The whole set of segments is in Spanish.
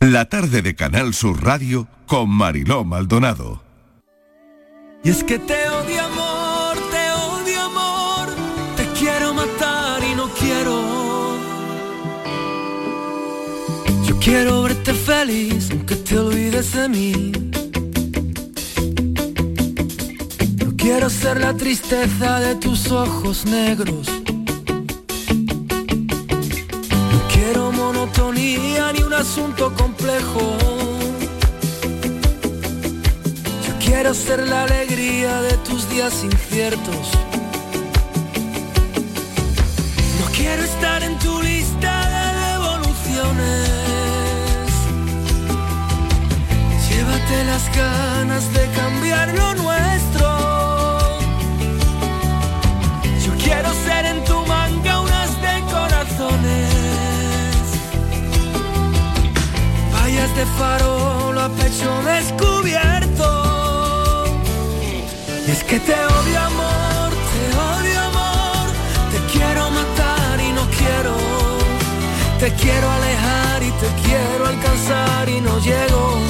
La tarde de Canal Sur Radio con Mariló Maldonado. Y es que te odio amor, te odio amor, te quiero matar y no quiero. Yo quiero verte feliz, aunque te olvides de mí. No quiero ser la tristeza de tus ojos negros. Asunto complejo. Yo quiero ser la alegría de tus días inciertos. No quiero estar en tu lista de devoluciones. Llévate las ganas de cambiar lo nuestro. De farol a pecho descubierto. Y es que te odio amor, te odio amor, te quiero matar y no quiero. Te quiero alejar y te quiero alcanzar y no llego,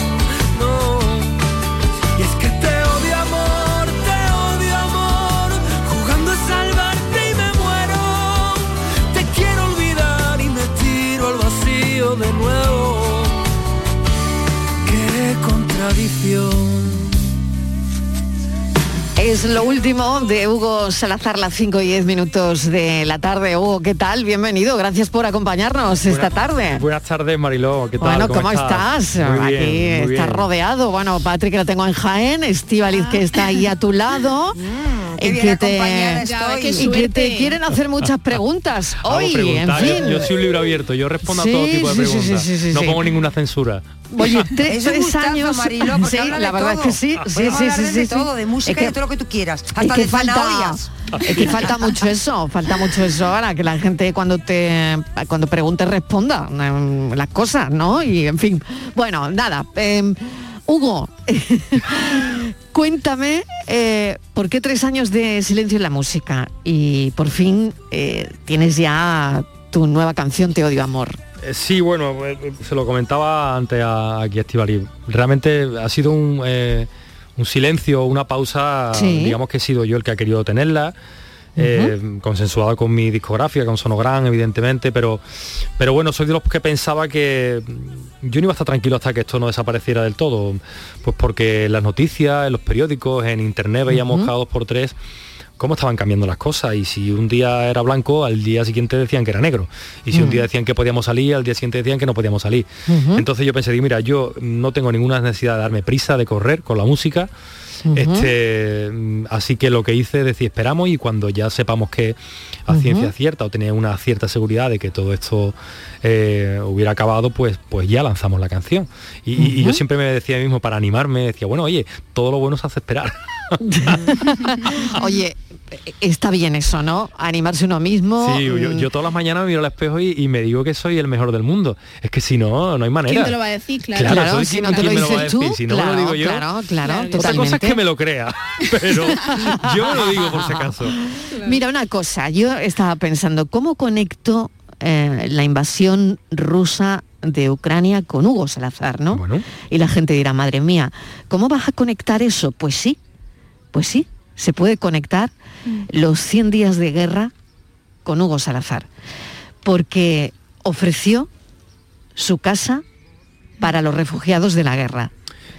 Qué contradicción. Es lo último de Hugo Salazar, las 5 y 10 minutos de la tarde. Hugo, ¿qué tal? Bienvenido, gracias por acompañarnos esta tarde. Buenas tardes, Mariló. ¿Qué tal? Bueno, ¿cómo, estás? Muy Aquí bien, muy estás bien. rodeado. Bueno, Patrick lo tengo en Jaén, Estivaliz que está ahí a tu lado. Qué y bien que acompañada te, estoy. Qué y que te quieren hacer muchas preguntas hoy, en preguntas, yo- fin. Yo, soy un libro abierto, yo respondo Sí, a todo tipo de sí, sí, preguntas. sí, sí, no sí. pongo ninguna censura. Oye, tre- Es un tres gustazo, años. Mariló, porque sí, de la verdad todo. es que sí, sí, sí, hablar sí, de sí, todo, sí. de música Es y que- de todo lo que tú quieras, es hasta que de falta, zanahorias. es que falta mucho eso, falta mucho eso ahora, que la gente cuando te cuando pregunte responda eh, las cosas, ¿no? Y en fin. Bueno, nada. eh, Hugo, cuéntame eh, por qué tres años de silencio en la música y por fin eh, tienes ya tu nueva canción Te odio amor. Eh, Sí, bueno, eh, se lo comentaba antes a, aquí a Estivali. Realmente ha sido un, eh, un silencio, una pausa, Sí. digamos que he sido yo el que ha querido tenerla. Eh, consensuada con mi discografía, con Sonogram, evidentemente, pero, pero bueno, soy de los que pensaba que mm, yo no iba a estar tranquilo hasta que esto no desapareciera del todo, pues porque en las noticias, en los periódicos, en internet veíamos cada dos por tres cómo estaban cambiando las cosas. Y si un día era blanco, al día siguiente decían que era negro. Y si un Mm. día decían que podíamos salir, al día siguiente decían que no podíamos salir. Entonces yo pensé, mira, yo no tengo ninguna necesidad de darme prisa, de correr con la música, Este, mm, así que lo que hice es decir, esperamos y cuando ya sepamos que a ciencia cierta o tenía una cierta seguridad de que todo esto eh, hubiera acabado, pues, pues ya lanzamos la canción. Y, yo siempre me decía a mí mismo, para animarme, decía, bueno, oye, todo lo bueno se hace esperar. Oye, está bien eso, ¿no? Animarse uno mismo. Sí, yo, mm, yo todas las mañanas me miro al espejo y, y me digo que soy el mejor del mundo. Es que si no, no hay manera. ¿Quién te lo va a decir? Claro. Claro, Claro, soy si quien- no te lo me lo va a dices tú, decir, si no me lo digo yo. claro, claro, Claro. Otra cosa es totalmente. que me lo crea, pero yo me lo digo por si acaso. Mira una cosa, yo estaba pensando, ¿cómo conecto eh, la invasión rusa de Ucrania con Hugo Salazar, ¿no? Bueno. Y la gente dirá, madre mía, ¿cómo vas a conectar eso? Pues sí, pues sí, se puede conectar los 100 días de guerra con Hugo Salazar, porque ofreció su casa para los refugiados de la guerra.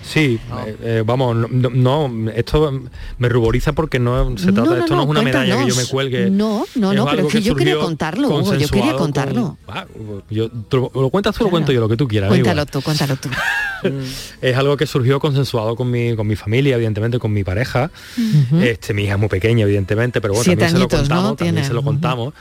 Sí, eh, eh, vamos, no, no, esto me ruboriza porque no se trata, No, esto no, es una medalla que yo me cuelgue. No, no, no, pero es que yo quería contarlo, Hugo, yo quería con- contarlo. Ah, yo, lo, lo cuentas tú, lo cuento yo, lo que tú quieras. Cuéntalo tú, cuéntalo tú. Es algo que surgió consensuado con mi, con mi familia, evidentemente, con mi pareja. este, mi hija es muy pequeña, evidentemente, pero bueno, Siete también se lo contamos, también se lo contamos.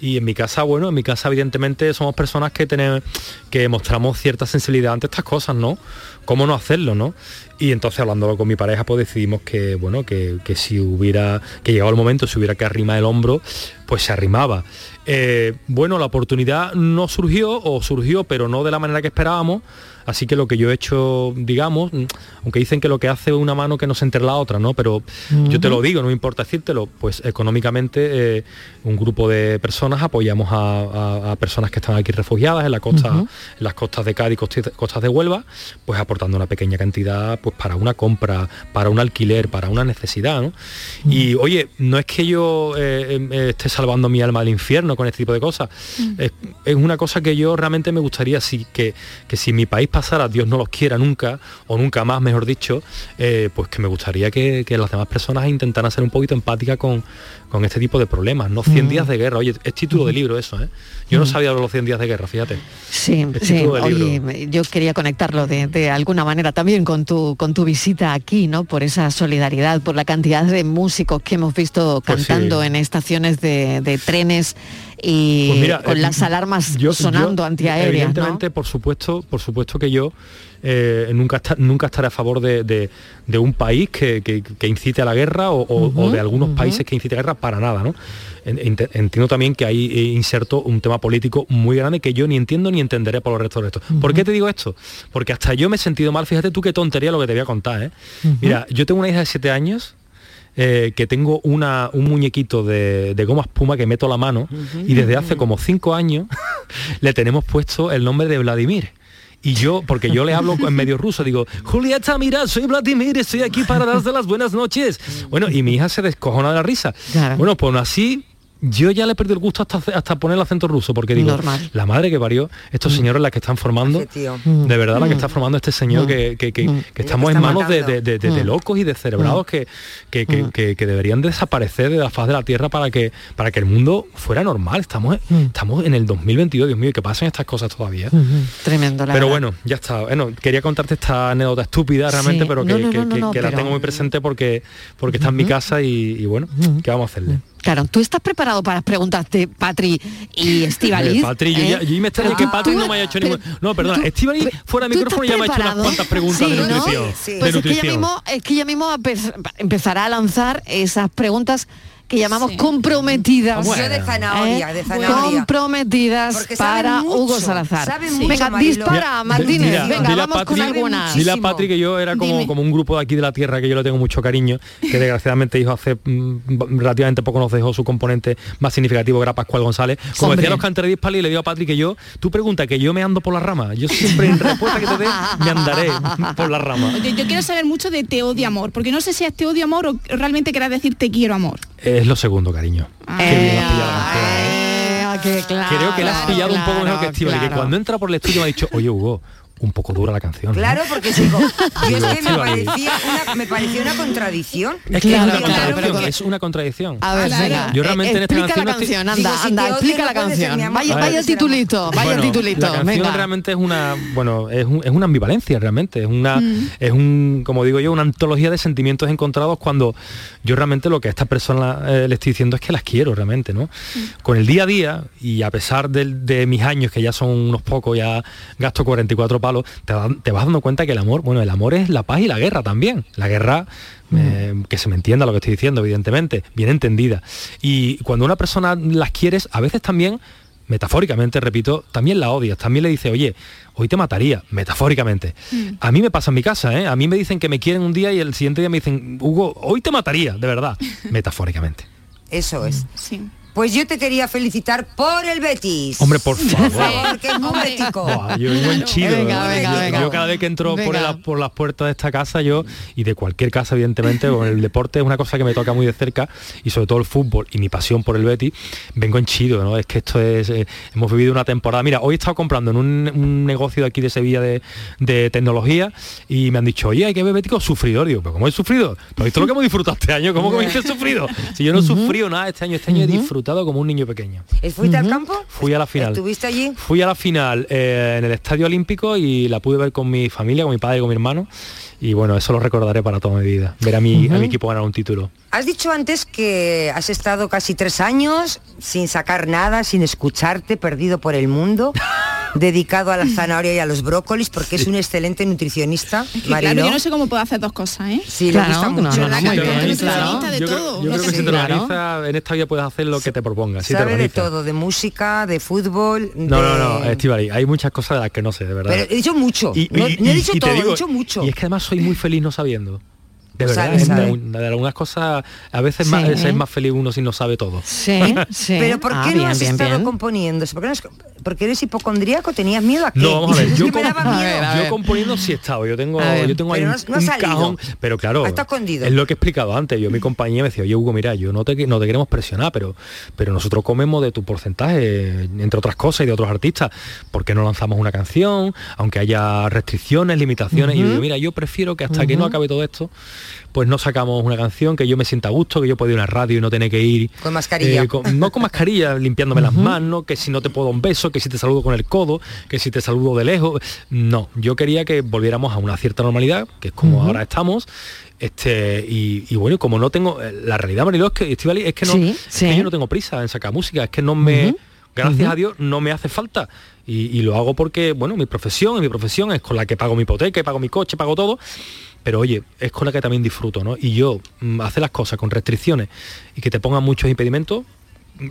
Y en mi casa, bueno, en mi casa evidentemente somos personas que tenemos, que mostramos cierta sensibilidad ante estas cosas, ¿no? ¿Cómo no hacerlo, no? Y entonces hablándolo con mi pareja, pues decidimos que, bueno, que, que si hubiera, que llegado el momento, si hubiera que arrimar el hombro, pues se arrimaba. Eh, bueno, la oportunidad no surgió, o surgió, pero no de la manera que esperábamos, Así que lo que yo he hecho, digamos, mm, aunque dicen que lo que hace una mano que no se entere la otra, ¿no? Pero yo te lo digo, no me importa decírtelo, pues económicamente eh, un grupo de personas apoyamos a, personas que están aquí refugiadas en la costa, en las costas de Cádiz, costas, costas de Huelva, pues aportando una pequeña cantidad pues para una compra, para un alquiler, para una necesidad, ¿no? Y oye, no es que yo eh, em, esté salvando mi alma del infierno con este tipo de cosas. es, una cosa que yo realmente me gustaría que, que si mi país pasara, Dios no los quiera nunca, o nunca más, mejor dicho, eh, pues que me gustaría que, las demás personas intentaran ser un poquito empáticas con, con este tipo de problemas, no 100 mm. días de guerra. Oye, es título de libro eso, ¿eh? Yo no sabía los 100 días de guerra, fíjate. Sí, sí. Oye, yo quería conectarlo de, alguna manera también con tu, con tu visita aquí, ¿no? Por esa solidaridad, por la cantidad de músicos que hemos visto pues cantando en estaciones de, trenes y pues con eh, las alarmas sonando antiaéreas. Evidentemente, por supuesto, por supuesto que yo eh, nunca, nunca estaré a favor de, un país que, incite a la guerra o, de algunos países que incite a la guerra para nada. ¿no? Entiendo también que hay eh, inserto un tema político muy grande que yo ni entiendo ni entenderé por los restos de esto. ¿Por qué te digo esto? Porque hasta yo me he sentido mal, fíjate tú qué tontería lo que te voy a contar. ¿eh? Mira, yo tengo una hija de 7 años que tengo una, un muñequito de, goma espuma que meto la mano y desde hace como cinco años le tenemos puesto el nombre de Vladimir. Y yo, porque yo le hablo en medio ruso, digo, Julieta, mira, soy Vladimir, estoy aquí para darte las buenas noches. Bueno, y mi hija se descojona de la risa. Bueno, pues así yo ya le perdido el gusto hasta, hasta poner el acento ruso, porque digo, la madre que parió, estos mm. señores la que están formando, de verdad la que mm. está formando este señor que, mm. estamos en manos de, locos y de cerebrados que, que, deberían desaparecer de la faz de la tierra para que, para que el mundo fuera normal. Estamos, estamos en el 2022, Dios mío, que pasen estas cosas todavía. Tremendo, Pero bueno, ya está. Bueno, quería contarte esta anécdota estúpida realmente, pero que, la tengo muy presente porque, porque está en mi casa y, bueno, ¿qué vamos a hacerle? Claro, tú estás preparado para preguntarte, Patri y Estivaliz. Patri, yo, ya, yo me extraña que Patri no me haya hecho ningún... No, perdona, Estivaliz fuera de micrófono ya me ha hecho unas cuantas preguntas de nutrición. Pues es que, ella mismo, es que ella mismo empezará a lanzar esas preguntas que llamamos comprometidas. Yo de zanahoria, ¿eh? de zanahoria. Comprometidas para Hugo Salazar. venga, dispara, Martínez. venga, vamos con algunas. Dile a Patri que yo era como, como un grupo de aquí de la tierra que yo le tengo mucho cariño, que desgraciadamente hizo hace mm, relativamente poco nos dejó su componente más significativo, que era Pascual González. Como decía los canteres y le digo a Patri que yo, tú pregunta que yo me ando por la rama. Yo siempre en respuesta que te dé, me andaré por la rama. Yo, yo quiero saber mucho de te odio amor, porque no sé si es te odio amor o realmente querrás decir te quiero amor. Es lo segundo, cariño. Eh, Creo que le has pillado un poco mejor que Steve, que cuando entra por el estudio me ha dicho, oye Hugo, un poco dura la canción. Claro, porque digo, y es que me parecía, una, me parecía una contradicción. Es que es, una contradicción es una contradicción. A ver, venga. Yo realmente en esta canción, la canción anda, anda, explica la canción. Vaya, vaya titulito, vaya bueno, titulito. La canción realmente es una, bueno, es, un, es, una ambivalencia realmente, es una, mm. es un, como digo yo, una antología de sentimientos encontrados cuando yo realmente lo que a esta persona eh, le estoy diciendo es que las quiero realmente, ¿no? Mm. Con el día a día y a pesar de, de mis años que ya son unos pocos, ya gasto 44 palos te, vas dando cuenta que el amor, bueno, el amor es la paz y la guerra también. La guerra mm. eh, que se me entienda lo que estoy diciendo, evidentemente, bien entendida. Y cuando una persona las quieres, a veces también, metafóricamente, repito, también la odias, también le dice, oye, hoy te mataría, metafóricamente. Mm. A mí me pasa en mi casa, ¿eh? A mí me dicen que me quieren un día y el siguiente día me dicen, Hugo, hoy te mataría, de verdad, metafóricamente. Eso es. Sí. Pues yo te quería felicitar por el Betis. Hombre, por favor. Porque es yo vivo en chido. yo, cada vez que entro por, las puertas de esta casa, yo, y de cualquier casa, evidentemente, con el deporte es una cosa que me toca muy de cerca, y sobre todo el fútbol y mi pasión por el Betis, vengo en chido, ¿no? Es que esto es. Eh, hemos vivido una temporada. Mira, hoy he estado comprando en un, negocio de aquí de Sevilla de, tecnología y me han dicho, oye, hay que ver Bético sufridor. Digo, pero ¿cómo he sufrido? ¿No has visto lo que hemos disfrutado este año? ¿Cómo que he sufrido? Si yo no he sufrido nada este año, este año he disfrutado como un niño pequeño. ¿Fuiste al campo? Fui a la final. ¿Estuviste allí? Fui a la final eh, en el Estadio Olímpico y la pude ver con mi familia, con mi padre y con mi hermano. Y bueno, eso lo recordaré para toda mi vida, ver a mi, a mi equipo ganar un título. Has dicho antes que has estado casi tres años sin sacar nada, sin escucharte, perdido por el mundo. dedicado a la zanahoria y a los brócolis porque es un excelente nutricionista. Que, Mariló. claro, yo no sé cómo puedo hacer dos cosas, ¿eh? Sí, Claro, le gusta no, mucho. no, no, ¿Verdad muy que bien, tú eres claro. nutricionista de yo, todo? creo, yo creo que Sí, si te claro. organizas, en esta vida puedes hacer lo que te propongas. Si te Sabe de todo, de música, de fútbol. No, de- no, no, Estivali, hay muchas cosas de las que no sé, de verdad. Pero he dicho mucho. Y- no, y- no he dicho todo, digo- he dicho mucho. Y es que además soy muy feliz no sabiendo. De verdad, sabe, sabe. de, de algunas cosas a veces Sí. más, es más feliz uno si no sabe todo. Sí, sí. Pero ¿por qué Ah, no bien, has bien, estado bien. componiendo? ¿Por qué no has- porque eres hipocondríaco, tenías miedo a qué? No, vamos a ver, yo, "Es que me com- daba A miedo". ver, yo componiendo sí he estado, yo tengo, yo tengo ahí Pero un, no no cajón, pero claro, estado escondido. es lo que he explicado antes, yo mi compañía me decía, oye Hugo, mira, yo no te, no te queremos presionar, pero, pero nosotros comemos de tu porcentaje, entre otras cosas, y de otros artistas, ¿por qué no lanzamos una canción? Aunque haya restricciones, limitaciones, y yo digo, mira, yo prefiero que hasta que no acabe todo esto, pues no sacamos una canción que yo me sienta a gusto, que yo pueda ir a una radio y no tener que ir Con mascarilla. eh, con- no con mascarilla, limpiándome las manos, que si no te puedo un beso, que si te saludo con el codo, que si te saludo de lejos. No, yo quería que volviéramos a una cierta normalidad, que es como ahora estamos. Este, y, y bueno, y como no tengo, eh, la realidad, Mariló, es que, Estivali, es que no, Sí, es sí. que yo no tengo prisa en sacar música, es que no me, gracias a Dios, no me hace falta. Y, y lo hago porque, bueno, mi profesión, y mi profesión es con la que pago mi hipoteca, pago mi coche, pago todo. Pero oye, es con la que también disfruto, ¿no? Y yo mm, hacer las cosas con restricciones y que te pongan muchos impedimentos,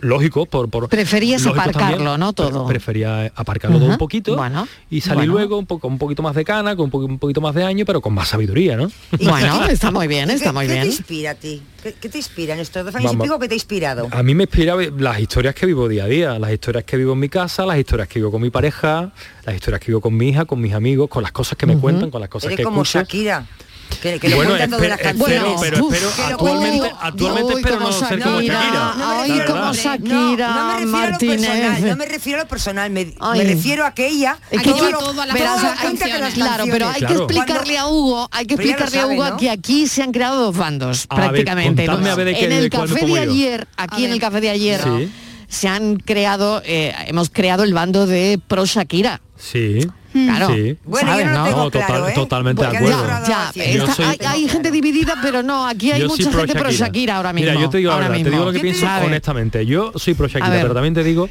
lógico, por... por Preferías aparcarlo, también, ¿no? Todo. Prefería aparcarlo todo un poquito bueno, y salir bueno. luego un poco un poquito más de cana, con un, po- un poquito más de año, pero con más sabiduría, ¿no? Bueno, está muy bien, ¿Y está qué- muy ¿Qué te bien. inspira a ti? ¿Qué, qué te inspira en estos dos años Vamos. y pico que te ha inspirado? A mí me inspira las historias que vivo día a día, las historias que vivo en mi casa, las historias que vivo con mi pareja, las historias que vivo con mi hija, con mis amigos, con las cosas que me cuentan, con las cosas Eres que como escucho. Shakira. Que, que lo bueno, espero, las espero, pero Uf, espero, que lo actualmente, actualmente espero no ser como Shakira. No, me Ay, refiero- como no, Shakira no me refiero a lo personal, no me refiero a lo personal, me, me refiero a que ella Es que todo yo- lo- todo a la- lo las las. Claro, pero hay Claro. que explicarle a Hugo, hay que lo explicarle a Hugo ¿no? que aquí se han creado dos bandos, A ver, prácticamente. ¿no? contadme a ver de qué- en el café de ayer, aquí en el café de ayer. Se han creado, eh, hemos creado el bando de pro Shakira. Sí. Claro. Sí. Bueno, ¿sabes, yo no no? tengo No, total- claro, ¿eh? totalmente de acuerdo. Ya, está- soy- hay, hay gente dividida, pero no, aquí hay mucha pro gente pro Shakira. Ahora mismo. Mira, yo te digo ahora verdad, te digo lo que mismo. pienso honestamente. Yo soy pro Shakira, pero también te digo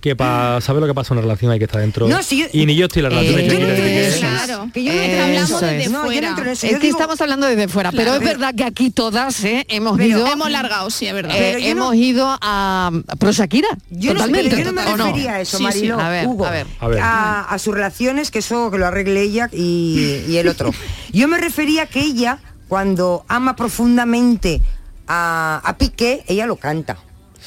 que para saber lo que pasa en una relación hay que estar dentro. No, si yo- y ni yo estoy en la relación de Eh, Yo no eso. Claro. Que yo no Hablamos desde no fuera. Es que digo- estamos hablando desde fuera, pero es verdad que aquí todas eh, hemos Pero ido Hemos largado, sí, es verdad. eh, Pero yo no- hemos ido a, a pro Shakira. Yo no, totalmente. pero yo no me refería a eso, Sí, sí. Mariló, A ver, Hugo, a ver. A ver. a, a sus relaciones, que eso que lo arregle ella y, y el otro. Yo me refería que ella, cuando ama profundamente a, a Piqué, ella lo canta.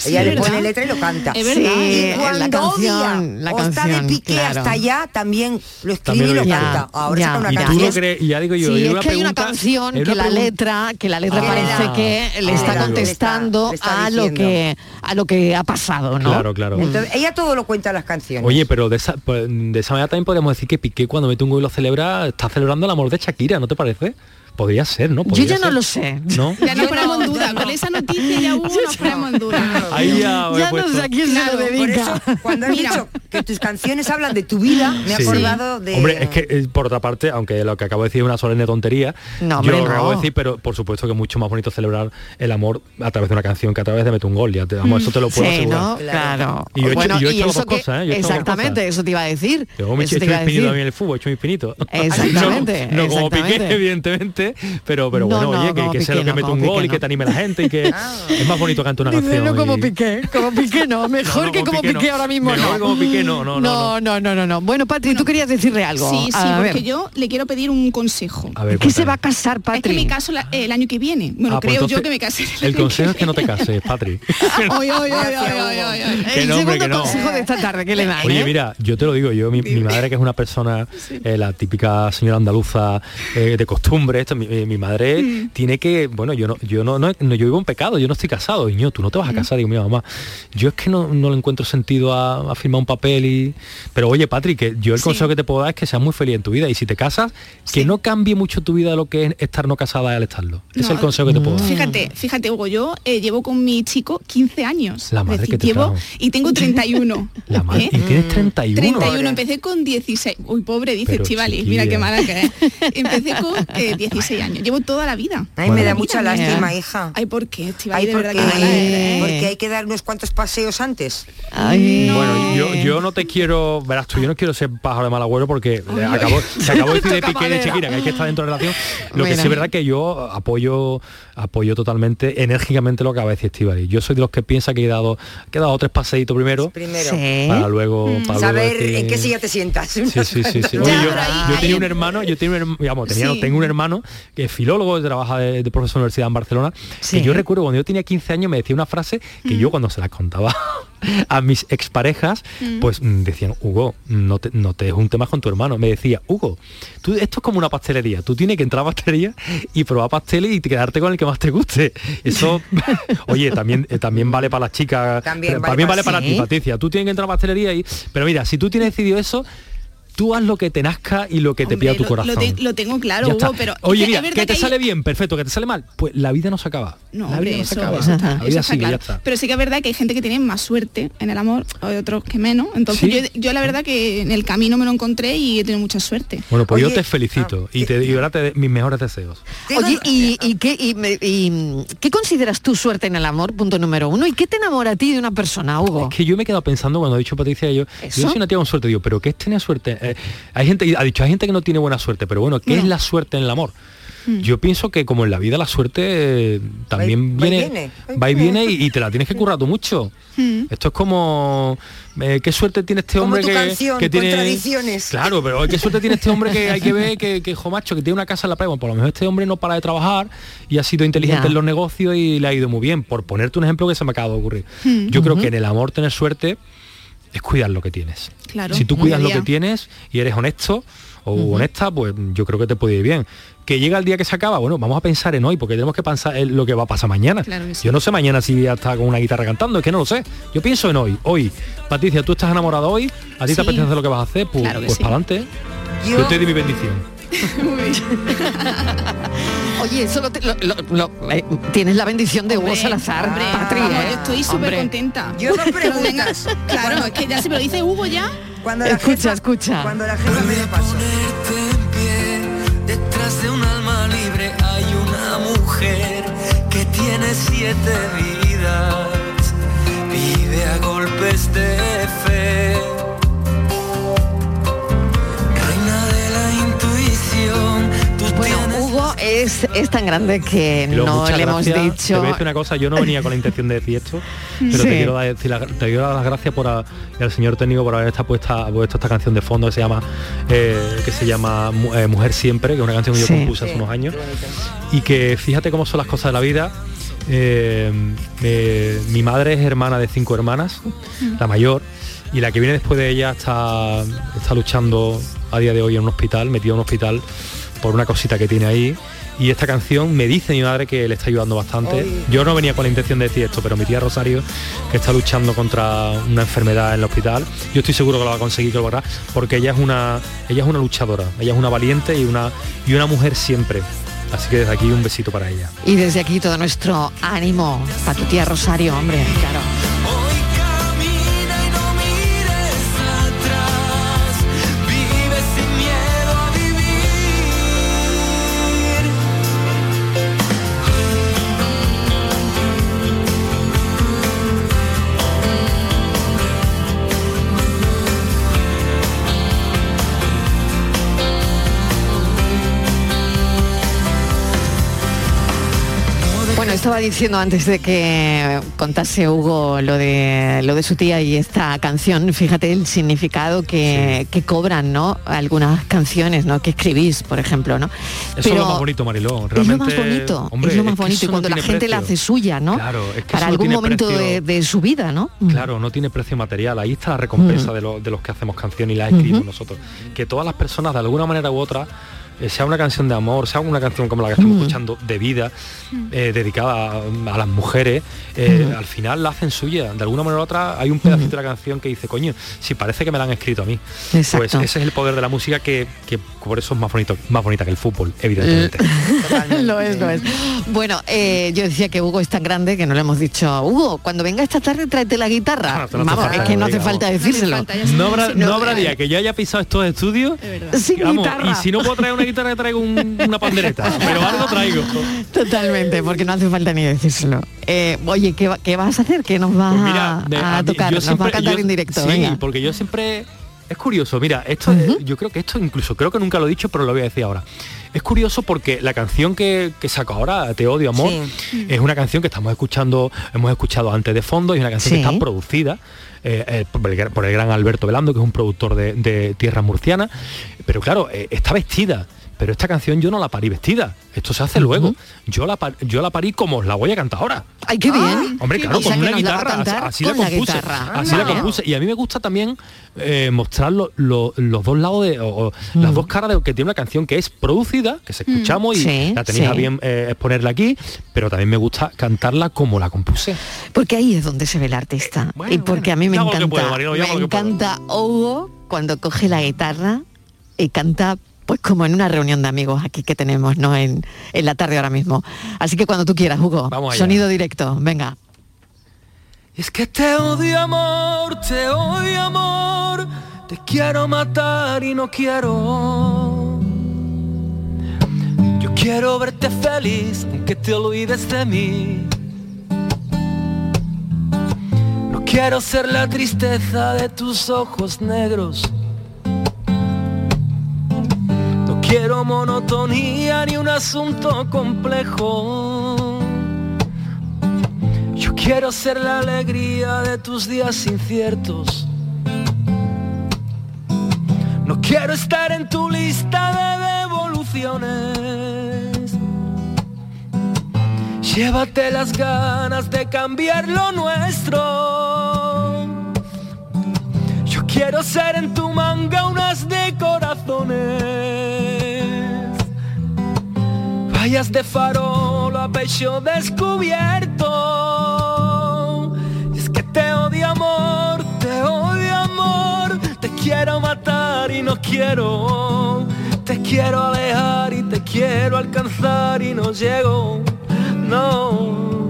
Ella le pone letra y lo canta. Es verdad. Sí, Y la canción, odia la o está de Piqué claro. hasta allá, también lo escribe También y lo canta. Ahora Ya, saca una Y ya. tú canción. lo crees, y ya digo yo, Sí, es una que hay una canción que la letra, que la letra Ah, parece que le está contestando Le está- le está a lo que a lo que ha pasado, ¿no? Claro, claro. Entonces, ella todo lo cuenta en las canciones. Oye, pero de esa, pues, de esa manera también podríamos decir que Piqué cuando mete un gol y lo celebra, está celebrando el amor de Shakira, ¿no te parece? Podría ser, ¿no? Yo Podría ya no ser. lo sé. ¿No? Ya nos Yo ponemos no, en duda. yo no. Con esa noticia ya hubo, nos ponemos en duda. Ahí ya, Ya no sé a quién Claro, se lo por Por dedica. eso, cuando has Mira. dicho que tus canciones hablan de tu vida, me he Sí. acordado de... Hombre, es que eh, por otra parte, aunque lo que acabo de decir es una solemne tontería, No, yo hombre, lo que acabo de no. decir, pero por supuesto que es mucho más bonito celebrar el amor a través de una canción que a través de meter un gol. Ya te, vamos, eso te lo puedo Sí, asegurar. ¿no? Claro. Y yo he hecho- bueno, yo he y hecho dos que- cosas, ¿eh? Yo exactamente, cosas. eso te iba a decir. Yo me he hecho mí en el fútbol, he hecho mis pinitos. Exactamente, no, no como Piqué, exactamente. Pero, pero No, bueno, no, oye, que, que sea lo que no, mete un gol y que te anime la gente y que es más bonito cantar una canción. no como y- Piqué, como Piqué no, mejor no, que como Piqué ahora mismo Mejor no. como Piqué no, no, no, no, no, no, no. Bueno, Patri, tú querías decirle algo. Sí, sí, A porque ver. yo le quiero pedir un consejo. A ver, ¿Qué se va a casar, Es que Patri? me caso la- el año que viene. Bueno, Ah, pues creo yo que me case. El consejo es que no te cases, Patri. El segundo que no. consejo de esta tarde que le dan. Oye, ¿eh? mira, yo te lo digo, yo mi, madre que es una persona, eh, la típica señora andaluza eh, de costumbre, esto, mi, eh, mi madre Mm. tiene que, bueno, yo no, yo no, no, no- yo vivo en pecado, yo no estoy casado, y yo, tú no te vas Mm. a casar, digo, mi mamá, yo es que no, no le encuentro sentido a, a firmar un papel y. Pero oye, Patrick, que yo el Sí. consejo que te puedo dar es que seas muy feliz en tu vida y si te casas, que no cambie mucho tu vida lo que es estar no casada al estarlo. Ese es No, el consejo que te puedo dar. Fíjate, fíjate, Hugo, yo eh, llevo con mi chico 15 años. La madre decir, que te llevo y tengo 31. La madre, ¿eh? y tienes 31. 31, empecé con 16. Uy, pobre, dice Chivali, mira qué mala que es. Empecé con eh, 16 26 años. Llevo toda la vida. Ay, me da mucha lástima, hija. Ay, ¿por qué? Estivali? Ay, de porque, verdad que mala eres, ¿eh? porque hay que dar unos cuantos paseos antes. Ay. Bueno, yo, yo no te quiero, verás tú, yo no quiero ser pájaro de mal agüero porque le acabo, se acabó de decir de Piqué de. Shakira, que hay que estar dentro de la relación. Lo que sí es verdad que yo apoyo apoyo totalmente, enérgicamente lo que acaba de decir Estíbaliz. Yo soy de los que piensa que he dado, que he dado tres paseitos primero Primero. Sí. para luego, para luego Saber decir- en qué silla te sientas. Sí, sí, sí, sí. Ya, Oye, yo, yo tenía un hermano, yo tenía un hermano, digamos, tenía, tengo un hermano que es filólogo, trabaja de, de profesor de universidad en Barcelona, Sí. que yo recuerdo cuando yo tenía 15 años me decía una frase que yo cuando se la contaba a mis exparejas, pues mm, decían, Hugo, no te, no te juntes más con tu hermano. Me decía, Hugo, tú, esto es como una pastelería, tú tienes que entrar a pastelería y probar pasteles y quedarte con el que más te guste. Eso, oye, también, eh, también vale para las chicas, También vale también para- vale para sí. ti, Patricia. Tú tienes que entrar a pastelería y... Pero mira, si tú tienes decidido eso, tú haz lo que te nazca y lo que te pida tu lo- corazón. Lo, te- lo tengo claro, Ya Hugo, está. pero... Oye, mira, que te hay- sale bien, perfecto, que te sale mal, pues la vida no se acaba. No, la vida hombre, no se acaba. eso está- la eso vida está sigue, claro. ya está. Pero sí que es verdad que hay gente que tiene más suerte en el amor, hay otros que menos. Entonces Sí. yo, yo la verdad que en el camino me lo encontré y he tenido mucha suerte. Bueno, pues yo te felicito ah, y te y ahora te de- mis mejores deseos. Oye, ¿y, y qué, y qué consideras tu suerte en el amor? Punto número uno. ¿Y qué te enamora a ti de una persona, Hugo? Es que yo me he quedado pensando cuando ha dicho Patricia yo, ¿Eso? yo soy una tía con suerte, digo, pero ¿qué es tener suerte? Eh, hay gente, ha dicho, hay gente que no tiene buena suerte, pero bueno, ¿qué es la suerte en el amor? Yo pienso que como en la vida la suerte eh, también Va y- va y viene, va y viene y, y te la tienes que currar tú mucho. Esto es como eh, qué suerte tiene este Como hombre tu que, canción, que tiene Contradicciones. Claro, pero qué suerte tiene este hombre que hay que ver que, que jo, macho, que tiene una casa en la playa. Bueno, por lo menos este hombre no para de trabajar y ha sido inteligente Ya. en los negocios y le ha ido muy bien. Por ponerte un ejemplo que se me acaba de ocurrir. Yo creo que en el amor tener suerte es cuidar lo que tienes. Claro, si tú cuidas lo que tienes y eres honesto o honesta, pues yo creo que te puede ir bien. Que llega el día que se acaba, bueno, vamos a pensar en hoy, porque tenemos que pensar en lo que va a pasar mañana. Claro que sí. Yo no sé mañana si voy a estar con una guitarra cantando, es que no lo sé. Yo pienso en hoy. Hoy, Patricia, tú estás enamorada hoy, a ti Sí. te apetece hacer lo que vas a hacer, pues, Claro pues sí. para adelante. Yo, Yo- te doy mi bendición. Oye, eso lo, te- lo- lo- lo- eh, tienes la bendición de Hugo Salazar, hombre, Patri, vamos, ¿eh? yo estoy súper contenta. Yo venga, preguntas. claro, es que ya se me lo dice Hugo ya. Cuando la Escucha, jefa- escucha. Cuando la jefa me paso. Ponerte en pie, detrás de un alma libre hay una mujer que tiene siete vidas, vive a golpes de fe. Es, es tan grande que Luego, no le hemos gracias. Te dicho... voy a decir una cosa, yo no venía con la intención de decir esto, pero Sí. te quiero dar, decir la- te quiero dar las gracias por a- al señor técnico por haber esta puesta, puesto esta canción de fondo que se llama eh, que se llama eh, Mujer Siempre, que es una canción que yo Sí. compuse hace unos años. Y que fíjate cómo son las cosas de la vida. Eh, eh, mi madre es hermana de cinco hermanas, la mayor, y la que viene después de ella está, está luchando a día de hoy en un hospital, metida en un hospital por una cosita que tiene ahí. Y esta canción me dice mi madre que le está ayudando bastante. Yo no venía con la intención de decir esto, pero mi tía Rosario, que está luchando contra una enfermedad en el hospital, yo estoy seguro que lo va a conseguir, que lo hará, porque ella es una, ella es una luchadora, ella es una valiente y una, y una mujer siempre. Así que desde aquí un besito para ella. Y desde aquí todo nuestro ánimo para tu tía Rosario, hombre, claro. Estaba diciendo antes de que contase Hugo lo de lo de su tía y esta canción, fíjate el significado que, que cobran, ¿no? Algunas canciones, ¿no? Que escribís, por ejemplo, ¿no? Eso es lo más bonito, Mariló. Es lo más Realmente, bonito, hombre, es lo más bonito. Y no cuando la gente la hace suya, ¿no? Claro, es que Para no algún momento de, de su vida, ¿no? Claro, no tiene precio material. Ahí está la recompensa de, lo- de los que hacemos canciones y las escribimos nosotros. Que todas las personas, de alguna manera u otra, sea una canción de amor, sea una canción como la que estamos escuchando, de vida, eh, dedicada a, a las mujeres, eh, al final la hacen suya. De alguna manera u otra hay un pedacito de la canción que dice, coño, si parece que me la han escrito a mí. Exacto. Pues ese es el poder de la música que, que por eso es más bonito, más bonita que el fútbol, evidentemente. lo es, lo es. Bueno, eh, yo decía que Hugo es tan grande que no le hemos dicho, Hugo, cuando venga esta tarde tráete la guitarra. Ah, no hace Vamos, falta es que no hace falta decírselo. No habrá, no habrá día que yo haya pisado estos estudios. Sin Vamos, guitarra. y si no puedo traer una guitarra traigo un- una pandereta, pero algo traigo. Totalmente, porque no hace falta ni decírselo. Eh, oye, ¿qué, qué vas a hacer? ¿Qué nos vas Pues mira, de- a, a tocar? Nos va a cantar yo- en directo. Sí, venga. porque yo siempre es curioso. Mira, esto yo creo que esto incluso creo que nunca lo he dicho, pero lo voy a decir ahora. Es curioso porque la canción que, que saco ahora, Te odio amor, es una canción que estamos escuchando, hemos escuchado antes de fondo y es una canción Sí. que está producida eh, eh, por, el, gran- por el gran Alberto Velando, que es un productor de, de tierra murciana. Pero claro, eh, está vestida. Pero esta canción yo no la parí vestida. Esto se hace luego. Yo la, yo la parí como os la voy a cantar ahora. Ay, qué bien. Hombre, claro, con una nos la guitarra, así, con la compuse. guitarra. Así la compuse. Y a mí me gusta también eh, mostrar lo- lo- los dos lados de, o- o las dos caras de que tiene una canción que es producida, que se escuchamos y Sí, la tenéis a bien eh, exponerla aquí, pero también me gusta cantarla como la compuse. Porque ahí es donde se ve el artista. Bueno, y porque bueno, a mí me encanta, puedo, me encanta Hugo cuando coge la guitarra y canta pues como en una reunión de amigos aquí que tenemos, ¿no? En, en la tarde ahora mismo. Así que cuando tú quieras, Hugo, Vamos allá. sonido directo, venga. Es que te odio amor, te odio amor, te quiero matar y no quiero. Yo quiero verte feliz, aunque te olvides de mí. No quiero ser la tristeza de tus ojos negros. Quiero monotonía ni un asunto complejo. Yo quiero ser la alegría de tus días inciertos. No quiero estar en tu lista de devoluciones. Llévate las ganas de cambiar lo nuestro. Yo quiero ser en tu manga unas Vayas de farol a pecho descubierto. Y es que te odio amor, te odio amor, te quiero matar y no quiero. Te quiero alejar y te quiero alcanzar y no llego. No.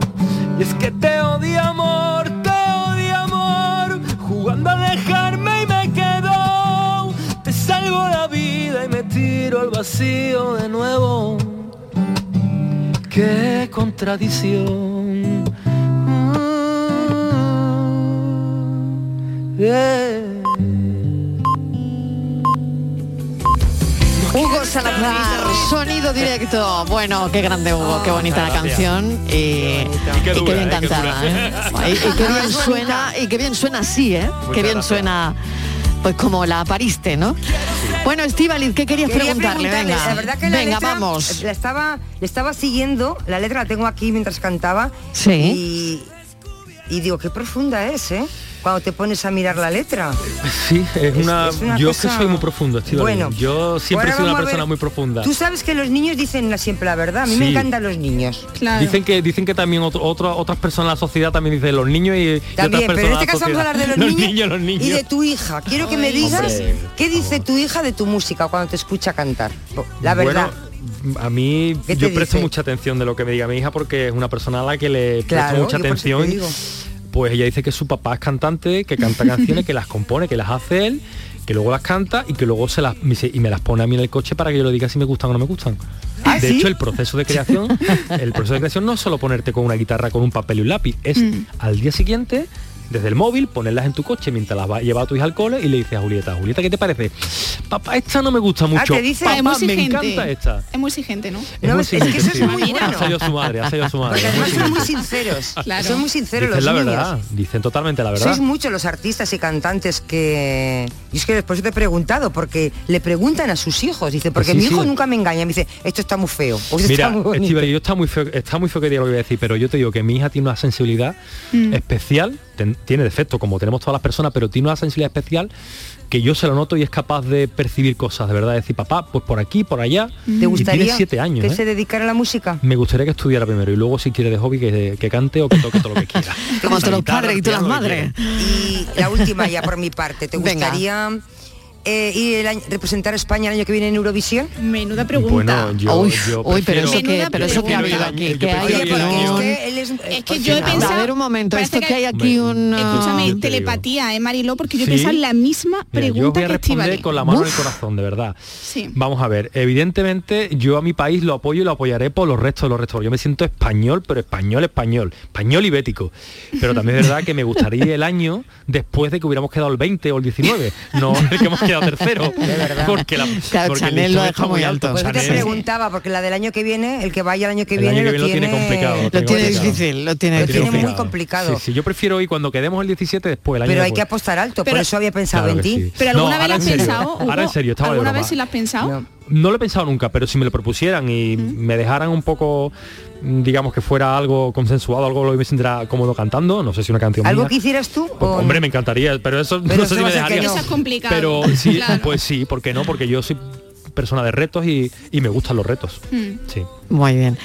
Y es que te odio amor, te odio amor, jugando a dejarme y me quedo. Te salvo la vida y me tiro al vacío de nuevo qué contradicción. Mm, yeah. Hugo Salazar, sonido directo. Bueno, qué grande Hugo, qué bonita la canción y, qué y bien eh, cantada. ¿eh? Y, y qué bien suena, y qué bien suena así, ¿eh? Qué bien gracias. suena, pues como la pariste, ¿no? Bueno, Estíbaliz, ¿qué querías Quería preguntarle? preguntarle, Venga, la verdad que la venga, letra, vamos. La estaba, le estaba siguiendo, la letra la tengo aquí mientras cantaba. Sí. Y, y digo, qué profunda es, ¿eh? Cuando te pones a mirar la letra. Sí, es una, es una yo cosa- que soy muy profundo, Estíbaliz. Bueno, yo siempre he ahora sido una persona muy profunda. Tú sabes que los niños dicen siempre la verdad. A mí me encantan los niños. Claro. Dicen que dicen que también otro- otro- otras personas en la sociedad también dicen los niños y, y otras personas pero en este de caso vamos a hablar de los, sociedad. niños, los niños. y de tu hija. Quiero que me digas hombre, qué dice tu hija de tu música cuando te escucha cantar. La verdad. Bueno, a mí ¿Qué te yo presto dice? mucha atención de lo que me diga mi hija porque es una persona a la que le Claro, presto mucha yo por eso te atención. Pues ella dice que su papá es cantante, que canta canciones, que las compone, que las hace él, que luego las canta y que luego se las me dice, y me las pone a mí en el coche para que yo le diga si me gustan o no me gustan. ¿Ah, de sí? hecho, el proceso de creación, el proceso de creación no es solo ponerte con una guitarra con un papel y un lápiz, es Mm. al día siguiente desde el móvil, ponerlas en tu coche mientras las va a llevar a tu hija al cole y le dices a Julieta, Julieta, ¿qué te parece? Papá, esta no me gusta mucho. Ah, te dice- Papá, es muy me encanta esta. Es muy exigente, ¿no? No, muy es- es que eso es exigente, muy sí. bueno. Ha salido su madre, ha salido su madre. Porque además son muy sinceros. Claro. Son muy sinceros Dicen los la niños. verdad, dicen totalmente la verdad. Sois muchos los artistas y cantantes que... Y es que después te he preguntado, porque le preguntan a sus hijos. Dice, porque Sí, mi hijo sí. nunca me engaña. Me dice, esto está muy feo. O esto Mira, está muy bonito. Yo está muy feo, está muy feo que diga lo que voy a decir, pero yo te digo que mi hija tiene una sensibilidad Mm. especial, ten- tiene defectos como tenemos todas las personas, pero tiene una sensibilidad especial que yo se lo noto y es capaz de percibir cosas, de verdad, decir, papá, pues por aquí, por allá. ¿Te Y gustaría tiene siete años. que ¿eh? se dedicara a la música? Me gustaría que estudiara primero y luego si quiere de hobby que, que cante o que toque todo lo que quiera. Como todos los padres y todas las madres. Y la última ya por mi parte. ¿Te Venga. Eh, ir el año- representar a España el año que viene en Eurovisión? Menuda pregunta. Bueno, yo, Uy, yo uy, pero prefiero- eso que, pero eso que aquí, que hay Es que él es, Es que por yo he A pensado- ver un momento, esto que hay aquí un... Escúchame, telepatía, ¿eh, Mariló? Porque yo he Sí. pensado en la misma Mira, pregunta yo voy a que responder Estivali. con la mano en el corazón, de verdad. Sí. Vamos a ver, evidentemente yo a mi país lo apoyo y lo apoyaré por los restos de los restos. Yo me siento español, pero español, español, español y bético. Pero también es verdad que me gustaría el año después de que hubiéramos quedado el 20 o el 19, no el que hemos quedado tercero. Porque, la, Claro, porque el Chanel lo listón deja muy alto. Pues te preguntaba, porque la del año que viene, el que vaya el año que El viene, año que lo, viene lo tiene complicado, Lo tiene complicado. difícil, lo tiene Lo tiene muy complicado. Sí, sí, yo prefiero ir cuando quedemos el 17 después el año Pero hay después. que apostar alto, por Pero- eso había pensado Claro en ti. sí. Pero alguna No, vez lo has pensado, ahora en serio, estaba de ¿Alguna vez sí lo has pensado? No. Lo he pensado nunca, pero si me lo propusieran y me dejaran un poco, mm, digamos que fuera algo consensuado, algo lo que me sentiera cómodo cantando, no sé si una canción ¿Algo mía. que hicieras tú? Pues, o- hombre, me encantaría, pero eso Pero no sé si me dejaría. no. Eso es complicado. Pero sí, Claro. pues sí, ¿por qué no? Porque yo soy persona de retos y, y me gustan los retos. Mm. Sí. Muy bien.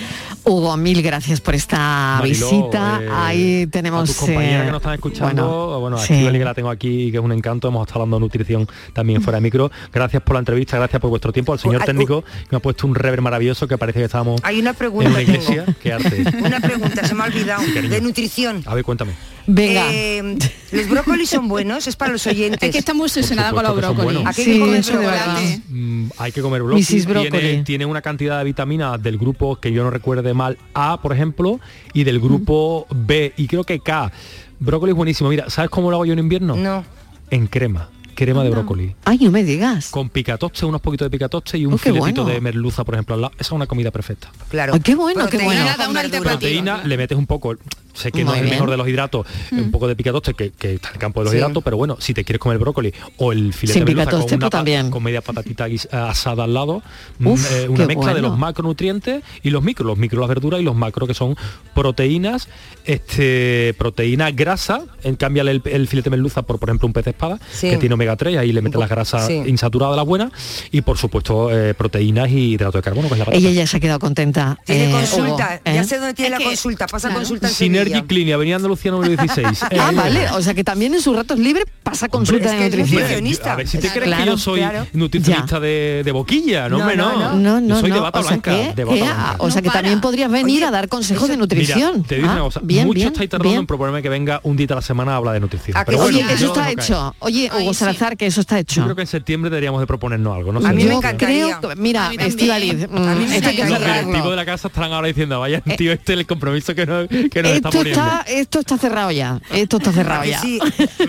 Hugo, mil gracias por esta Mariló, visita. eh, Ahí tenemos... a tus compañeras eh, que nos están escuchando, bueno, a sí. Estivali, que la tengo aquí, que es un encanto, hemos estado hablando de nutrición también fuera de micro. Gracias por la entrevista, gracias por vuestro tiempo. Al señor Ay, técnico que me ha puesto un rever maravilloso que parece que estábamos Hay una en pregunta una tengo. iglesia. Qué arte. Una pregunta, se me ha olvidado. cariño. de nutrición. A ver, cuéntame. Venga. Eh, ¿Los brócolis son buenos? Es para los oyentes. Es que está muy obsesionada con los que brócolis. ¿A qué Sí, que comer brócolis? Mm, hay que comer brócoli. Mrs. Brócoli. Tiene, tiene una cantidad de vitaminas del grupo que yo no recuerde mal A, por ejemplo, y del grupo B y creo que K. Brócoli es buenísimo. Mira, ¿sabes cómo lo hago yo en invierno? No. En crema. Crema de brócoli. Ay, no me digas. Con picatoste, unos poquitos de picatoste y un Oh, filetito bueno. de merluza, por ejemplo, al lado. Esa es una comida perfecta. Claro. Ay, qué bueno, qué bueno. Una. Proteína, le metes un poco, sé que no es el mejor de los hidratos, un poco de picatoste que, que está en el campo de los Sí. hidratos, pero bueno, si te quieres comer brócoli o el filete Sin de merluza con, una también. con media patatita guis- asada al lado, mm, Uf, eh, una mezcla de los macronutrientes y los micros, los micros las verduras y los macros que son proteínas, este proteína grasa, en cámbiale el, el filete de merluza por por ejemplo un pez de espada, Sí. que tiene omega 3, ahí le metes las grasas Sí. insaturadas de las buenas y por supuesto eh, proteínas y hidrato de carbono, que es la patata. Ella ya se ha quedado contenta. Tiene eh, consulta. Hugo, Ya ¿eh? sé dónde tiene Es la que- consulta. Pasa claro. consulta en Synergy Sevilla. Clean, Avenida Andalucía número 16. Ah, Eh, vale. O sea que también en sus ratos libres pasa consulta es de que es nutrición. nutrición. nutricionista. A ver si te Claro, crees que yo soy claro. nutricionista de, de boquilla, no, No, hombre, no, no. no. Yo soy de bata o sea blanca, que, de bata que, blanca. o sea que también podrías venir a dar consejos de nutrición. Te digo Ah, una cosa, mucho estáis tardando en proponerme que venga un día a la semana a hablar de nutrición. ¿A que Pero bueno, Oye, eso está hecho. Oye, Hugo. Que eso está Yo hecho. creo que en septiembre deberíamos de proponernos algo. No A sé mí si- me Yo encantaría. creo mira, A mí. Estivaliz, A mí que encantaría. Los directivos de la casa estarán ahora diciendo, vaya tío, este es el compromiso que nos, que nos está Esto poniendo. está, esto está cerrado ya. Esto está cerrado ¿A ya. sí?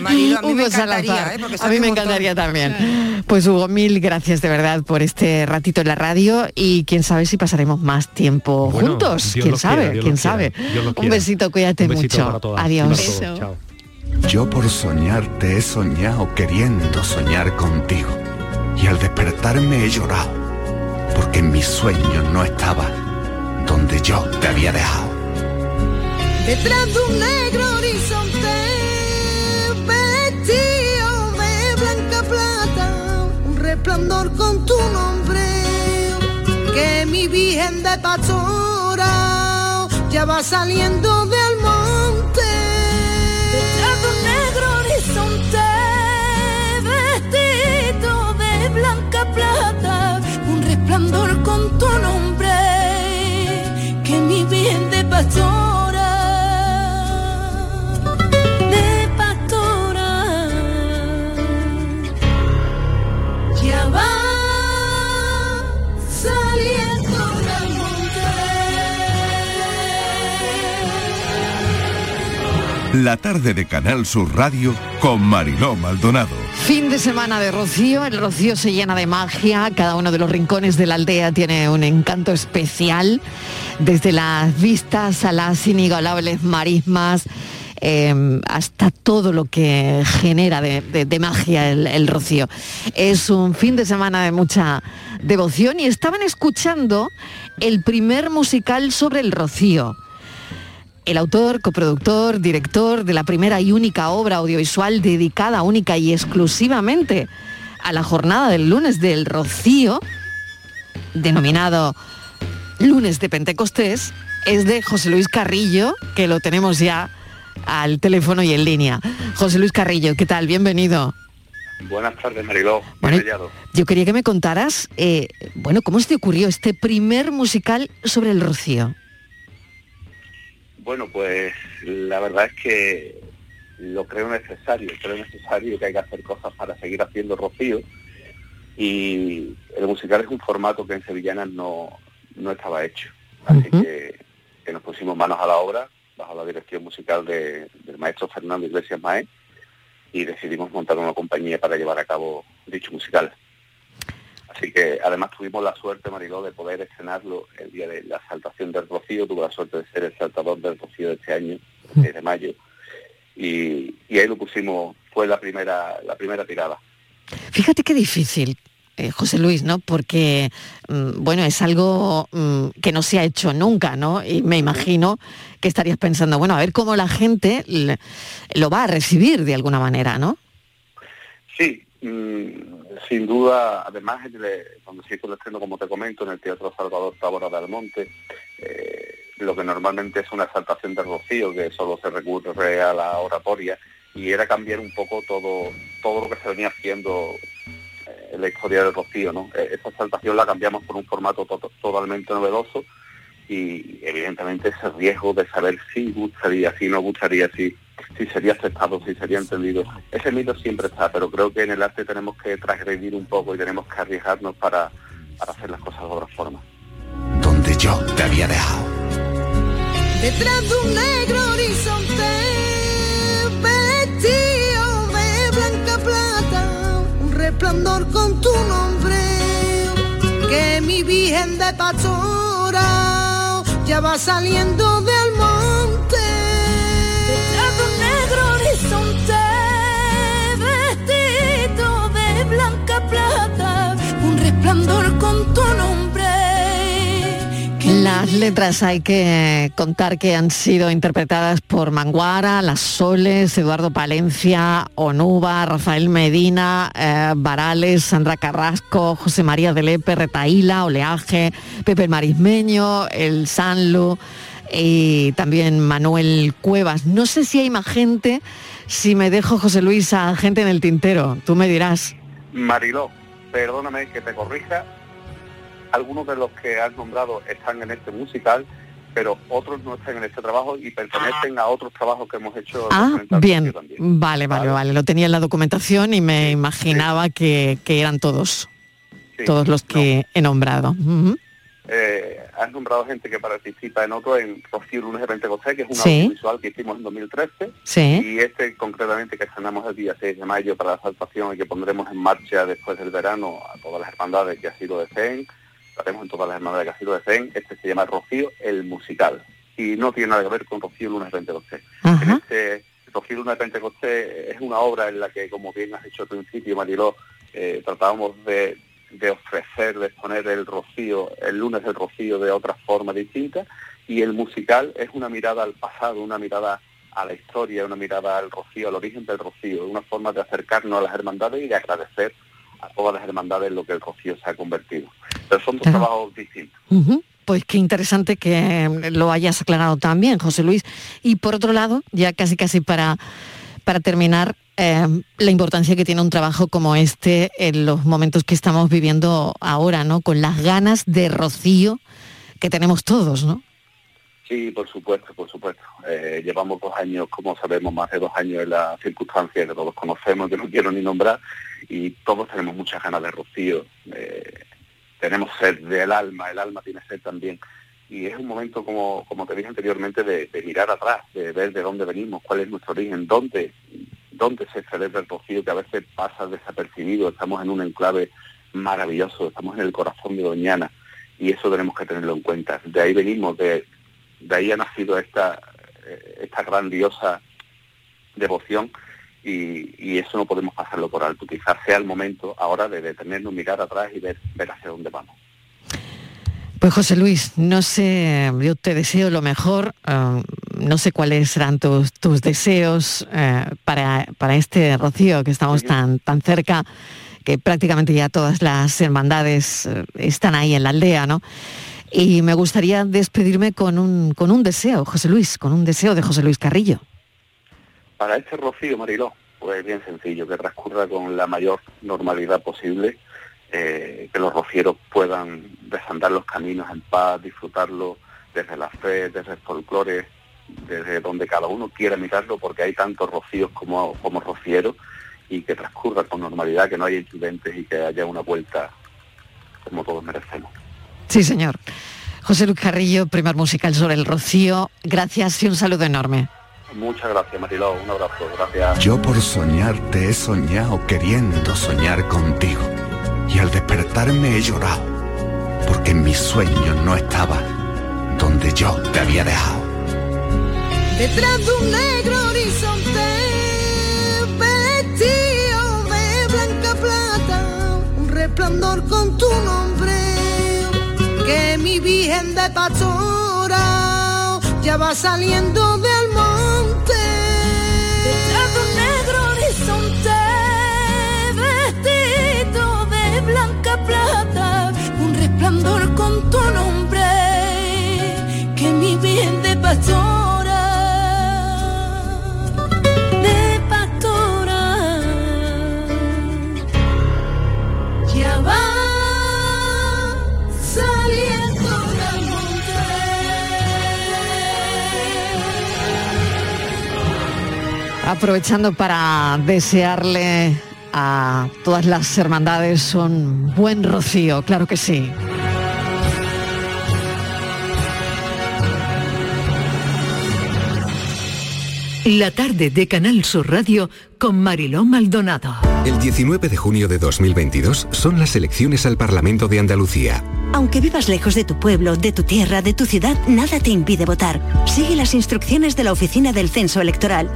Marido, a mí me encantaría. ¿eh? A mí me encantaría también. Pues Hugo, mil gracias de verdad por este ratito en la radio y quién sabe si pasaremos más tiempo Bueno, juntos. Dios quién sabe, quiera, quién sabe. Un besito, cuídate Un besito mucho. para todas y Adiós. para todos. Beso. Chao. Yo por soñarte he soñado queriendo soñar contigo. Y al despertarme he llorado, porque en mis sueños no estaba donde yo te había dejado. Detrás de un negro horizonte, vestido de blanca plata, un resplandor con tu nombre, que mi virgen de pastora ya va saliendo del La tarde de Canal Sur Radio con Mariló Maldonado. Fin de semana de Rocío, el Rocío se llena de magia, cada uno de los rincones de la aldea tiene un encanto especial, desde las vistas a las inigualables marismas, eh, hasta todo lo que genera de, magia el Rocío. Es un fin de semana de mucha devoción y estaban escuchando el primer musical sobre el Rocío. El autor, coproductor, director de la primera y única obra audiovisual dedicada única y exclusivamente a la jornada del lunes del Rocío, denominado Lunes de Pentecostés, es de José Luis Carrillo, que lo tenemos ya al teléfono y en línea. José Luis Carrillo, ¿qué tal? Bienvenido. Buenas tardes, Mariló. Bueno, yo quería que me contaras, eh, bueno, ¿cómo se te ocurrió este primer musical sobre el rocío? Bueno, pues la verdad es que lo creo necesario, creo necesario que hay que hacer cosas para seguir haciendo rocío y el musical es un formato que en Sevillanas no, no estaba hecho. Así que, que, nos pusimos manos a la obra bajo la dirección musical del maestro Fernando Iglesias Maé y decidimos montar una compañía para llevar a cabo dicho musical. Así que además tuvimos la suerte, Mariló, de poder estrenarlo el día de la saltación del Rocío. Tuve la suerte de ser el saltador del Rocío de este año, de mayo. Y, y, ahí lo pusimos, fue la primera, la primera tirada. Fíjate qué difícil, eh, José Luis, ¿no? Porque, mm, bueno, es algo mm, que no se ha hecho nunca, ¿no? Y me imagino que estarías pensando, bueno, a ver cómo la gente lo va a recibir de alguna manera, ¿no? Sí, mm, sin duda, además, cuando se hizo como te comento, en el Teatro Salvador Tabora del Monte, eh, lo que normalmente es una exaltación de rocío, que solo se recurre a la oratoria, y era cambiar un poco todo, todo lo que se venía haciendo en la historia del Rocío. ¿no? E-, esa exaltación la cambiamos por un formato totalmente novedoso y evidentemente ese riesgo de saber si gustaría, si no gustaría, si, si sería aceptado, si sería entendido. Ese mito siempre está, pero creo que en el arte tenemos que transgredir un poco y tenemos que arriesgarnos para, para hacer las cosas de otra forma. Donde yo te había dejado. Detrás de un negro horizonte resplandor con tu nombre, que mi Virgen de Pastora ya va saliendo del las letras hay que contar que han sido interpretadas por Manguara, Las Soles, Eduardo Palencia, Onuba, Rafael Medina, eh, Varales, Sandra Carrasco, José María de Lepe, Retaíla, Oleaje, Pepe Marismeño, El Sanlu y también Manuel Cuevas. No sé si hay más gente, si me dejo José Luis a gente en el tintero, tú me dirás. Mariló, perdóname que te corrija, algunos de los que has nombrado están en este musical, pero otros no están en este trabajo y pertenecen a otros trabajos que hemos hecho. Ah, bien, vale, vale, vale, lo tenía en la documentación y me imaginaba que, eran todos, todos los que he nombrado. Eh, has nombrado gente que participa en otro, en Rocío Lunes de Pentecostés, que es un audiovisual que hicimos en 2013, sí. y este concretamente que estrenamos el día 6 de mayo para la saltación y que pondremos en marcha después del verano a todas las hermandades que ha sido de CEN, haremos en todas las hermandades de Castillo de CEN, este se llama Rocío el Musical, y no tiene nada que ver con Rocío Lunes de Pentecostés. este, Rocío Lunes de Pentecostés es una obra en la que, como bien has dicho al principio, Mariló, eh, tratábamos de, ofrecer, de exponer el rocío, el lunes del rocío de otra forma distinta, y el musical es una mirada al pasado, una mirada a la historia, una mirada al rocío, al origen del rocío, una forma de acercarnos a las hermandades y de agradecer a todas las hermandades en lo que el rocío se ha convertido. Pero son dos trabajos distintos. Pues qué interesante que lo hayas aclarado también, José Luis. Y por otro lado, ya casi casi para, para terminar, eh, la importancia que tiene un trabajo como este en los momentos que estamos viviendo ahora, ¿no? Con las ganas de rocío que tenemos todos, ¿no? Sí, por supuesto, por supuesto. Eh, llevamos dos años, como sabemos, más de dos años en las circunstancias que todos conocemos, que no quiero ni nombrar, y todos tenemos muchas ganas de rocío. Eh, tenemos sed del alma, el alma tiene sed también. Y es un momento, como, como te dije anteriormente, de, mirar atrás, de ver de dónde venimos, cuál es nuestro origen, dónde, dónde se celebra el rocío, que a veces pasa desapercibido. Estamos en un enclave maravilloso, estamos en el corazón de Doñana, y eso tenemos que tenerlo en cuenta. De ahí venimos, de, de ahí ha nacido esta, eh, esta grandiosa devoción y, eso no podemos pasarlo por alto. Quizás sea el momento ahora de detenernos, mirar atrás y ver, ver hacia dónde vamos. Pues José Luis, no sé, yo te deseo lo mejor, eh, no sé cuáles serán tus, tus deseos eh, para, para, este rocío que estamos tan, tan cerca, que prácticamente ya todas las hermandades están ahí en la aldea, ¿no? Y me gustaría despedirme con un, con un deseo, José Luis, con un deseo de José Luis Carrillo. Para este rocío, Mariló, Pues bien sencillo, que transcurra con la mayor normalidad posible, eh, que los rocieros puedan desandar los caminos en paz, disfrutarlo desde la fe, desde el folclore, desde donde cada uno quiera mirarlo, porque hay tantos rocíos como, como rocieros, y que transcurra con normalidad, que no haya incidentes y que haya una vuelta como todos merecemos. Sí, señor. José Luis Carrillo, primer musical sobre el Rocío. Gracias y un saludo enorme. Muchas gracias, Mariló. Un abrazo. Gracias. Yo por soñar te he soñado queriendo soñar contigo. Y al despertarme he llorado, porque en mis sueños no estaba donde yo te había dejado. Detrás de un negro horizonte, vestido de blanca plata, un resplandor con tu nombre, que mi virgen de pastora ya va saliendo del resplandor con tu nombre, que mi virgen de pastora, de pastora, ya va saliendo del monte. Aprovechando para desearle a todas las hermandades un buen rocío, claro que sí. La tarde de Canal Sur Radio con Mariló Maldonado. El 19 de junio de 2022 son las elecciones al Parlamento de Andalucía. Aunque vivas lejos de tu pueblo, de tu tierra, de tu ciudad, nada te impide votar. Sigue las instrucciones de la Oficina del Censo Electoral.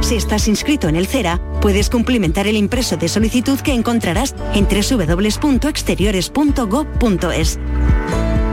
Si estás inscrito en el CERA, puedes cumplimentar el impreso de solicitud que encontrarás en www.exteriores.gov.es.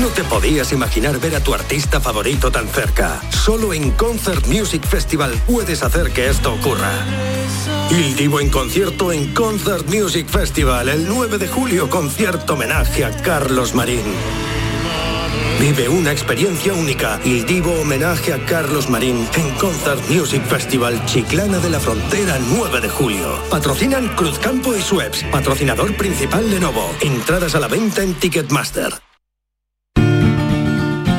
No te podías imaginar ver a tu artista favorito tan cerca. Solo en Concert Music Festival puedes hacer que esto ocurra. Il Divo en concierto en Concert Music Festival el 9 de julio, concierto homenaje a Carlos Marín. Vive una experiencia única. Il Divo homenaje a Carlos Marín en Concert Music Festival Chiclana de la Frontera 9 de julio. Patrocinan Cruzcampo y Sueps. Patrocinador principal Lenovo. Entradas a la venta en Ticketmaster.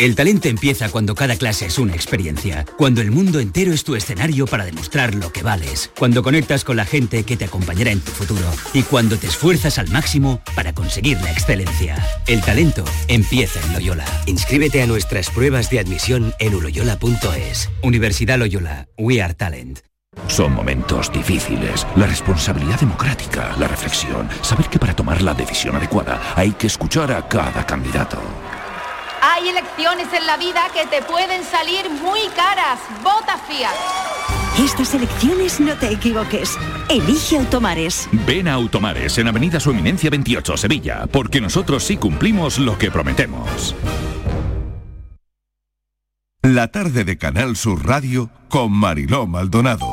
El talento empieza cuando cada clase es una experiencia, cuando el mundo entero es tu escenario para demostrar lo que vales, cuando conectas con la gente que te acompañará en tu futuro y cuando te esfuerzas al máximo para conseguir la excelencia. El talento empieza en Loyola. Inscríbete a nuestras pruebas de admisión en uloyola.es. Universidad Loyola, We Are Talent. Son momentos difíciles. La responsabilidad democrática, la reflexión, saber que para tomar la decisión adecuada hay que escuchar a cada candidato. Hay elecciones en la vida que te pueden salir muy caras. Vota Fiat. Estas elecciones no te equivoques. Elige Automares. Ven a Automares en Avenida Su Eminencia 28, Sevilla, porque nosotros sí cumplimos lo que prometemos. La tarde de Canal Sur Radio con Mariló Maldonado.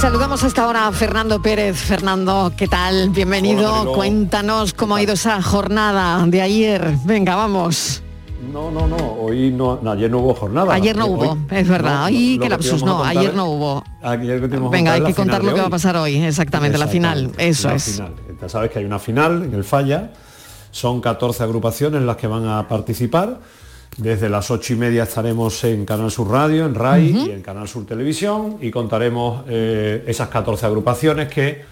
Saludamos hasta ahora a Fernando Pérez. Fernando, ¿qué tal? Bienvenido. Cuéntanos cómo ha ido esa jornada de ayer. Venga, vamos. No, no, no, hoy no, no, ayer no hubo jornada. Ayer no Hoy- hubo, es verdad. no, Ay, lo qué que lapsus, no, contar ayer no hubo. Ayer Venga, hay que contar lo que va a hoy. pasar hoy, exactamente, la final. Eso la es. final. Ya sabes que hay una final en el Falla, son 14 agrupaciones las que van a participar. Desde las ocho y media estaremos en Canal Sur Radio, en RAI y en Canal Sur Televisión y contaremos eh, esas 14 agrupaciones que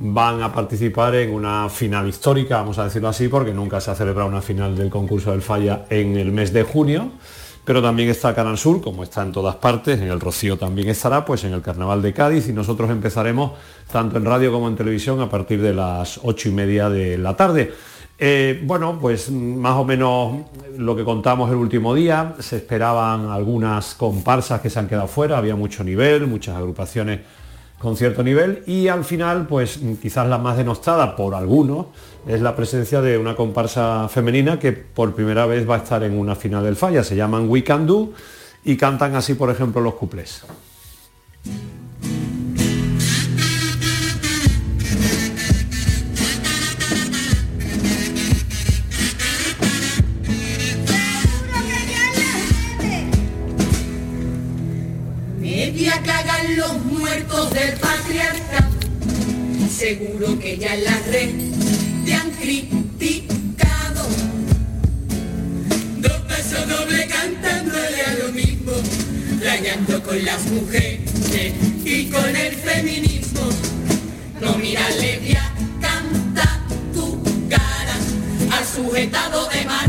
van a participar en una final histórica, vamos a decirlo así, porque nunca se ha celebrado una final del concurso del Falla en el mes de junio. Pero también está Canal Sur, como está en todas partes, en el Rocío también estará, pues en el Carnaval de Cádiz y nosotros empezaremos tanto en radio como en televisión a partir de las ocho y media de la tarde. Eh, bueno, pues más o menos lo que contamos el último día, se esperaban algunas comparsas que se han quedado fuera, había mucho nivel, muchas agrupaciones con cierto nivel y al final, pues quizás la más denostada por algunos es la presencia de una comparsa femenina que por primera vez va a estar en una final del Falla, se llaman We Can Do y cantan así, por ejemplo, los cuplés. Del patriarcado. Seguro que ya en la red te han criticado. Dos pesos doble cantándole a lo mismo, rayando con las mujeres y con el feminismo. No mirarle ya, canta tu cara al sujetado de Marta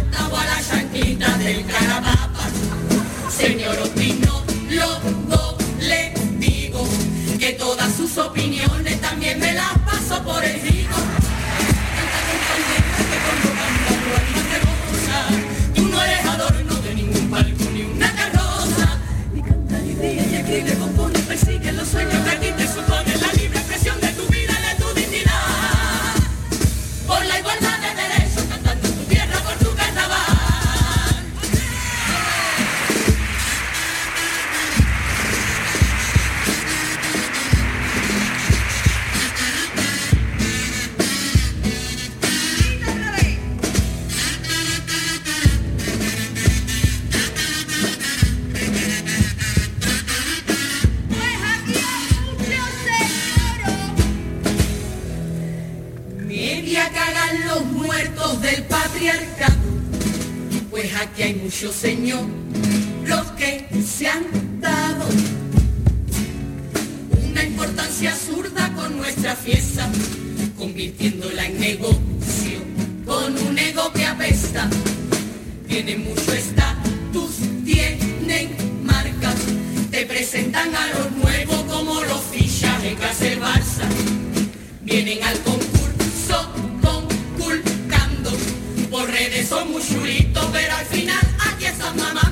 son muy chulitos, pero al final aquí están mamando.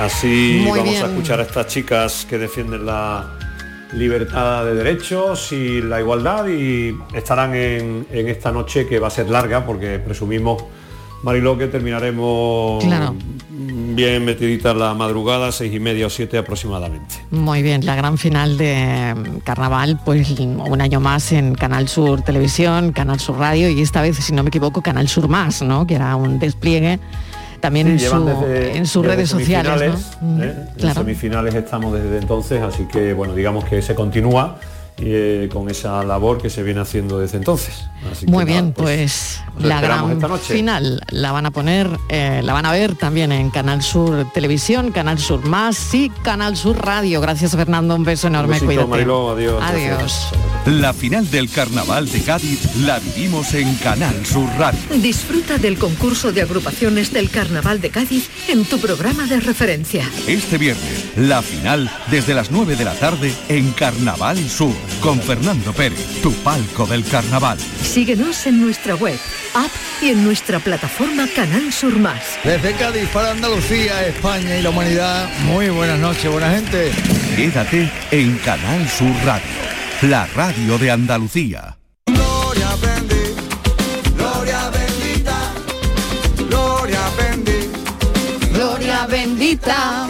Así Muy vamos a escuchar a estas chicas que defienden la libertad de derechos y la igualdad y estarán en, en esta noche que va a ser larga porque presumimos, Mariló, que terminaremos Claro. bien metiditas la madrugada, seis y media o siete aproximadamente. Muy bien, la gran final de mm, Carnaval, pues un año más en Canal Sur Televisión, Canal Sur Radio y esta vez, si no me equivoco, Canal Sur Más, ¿no? Que era un despliegue también en, Sí, llevan su- desde- en sus redes sociales. Mm, ¿eh? En semifinales estamos desde entonces, así que bueno, digamos que se continúa eh, con esa labor que se viene haciendo desde entonces. Así que Muy nada, bien, pues, lo la gran esta noche. final la van a poner, eh, la van a ver también en Canal Sur Televisión, Canal Sur Más y Canal Sur Radio. Gracias Fernando, un beso enorme, Un besito, cuídate. Mariló, adiós, Adiós. gracias. La final del Carnaval de Cádiz la vivimos en Canal Sur Radio. Disfruta del concurso de agrupaciones del Carnaval de Cádiz en tu programa de referencia. Este viernes, la final desde las 9 de la tarde en Carnaval Sur, con Fernando Pérez, tu palco del carnaval. Síguenos en nuestra web, app y en nuestra plataforma Canal Sur Más. Desde Cádiz para Andalucía, España y la humanidad, muy buenas noches, buena gente. Quédate en Canal Sur Radio, la radio de Andalucía. Gloria bendita, gloria bendita,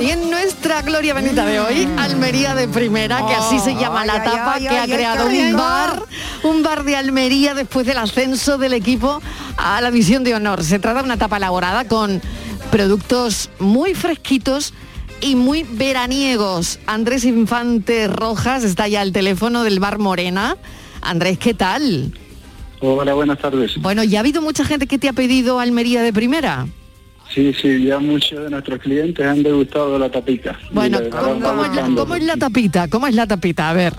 gloria bendita de hoy, Almería de Primera, que así se llama la tapa, que ha creado un bar, un bar de Almería después del ascenso del equipo a la división de honor. Se trata de una tapa elaborada con productos muy fresquitos y muy veraniegos. Andrés Infante Rojas está ya al teléfono del bar Morena. Andrés, ¿qué tal? Hola, buenas tardes. Bueno, ¿ya ha habido mucha gente que te ha pedido Almería de Primera? Sí, sí, ya muchos de nuestros clientes han degustado la tapica. Bueno, la ¿cómo, es la, gustando. cómo es la tapita? ¿Cómo es la tapita? A ver.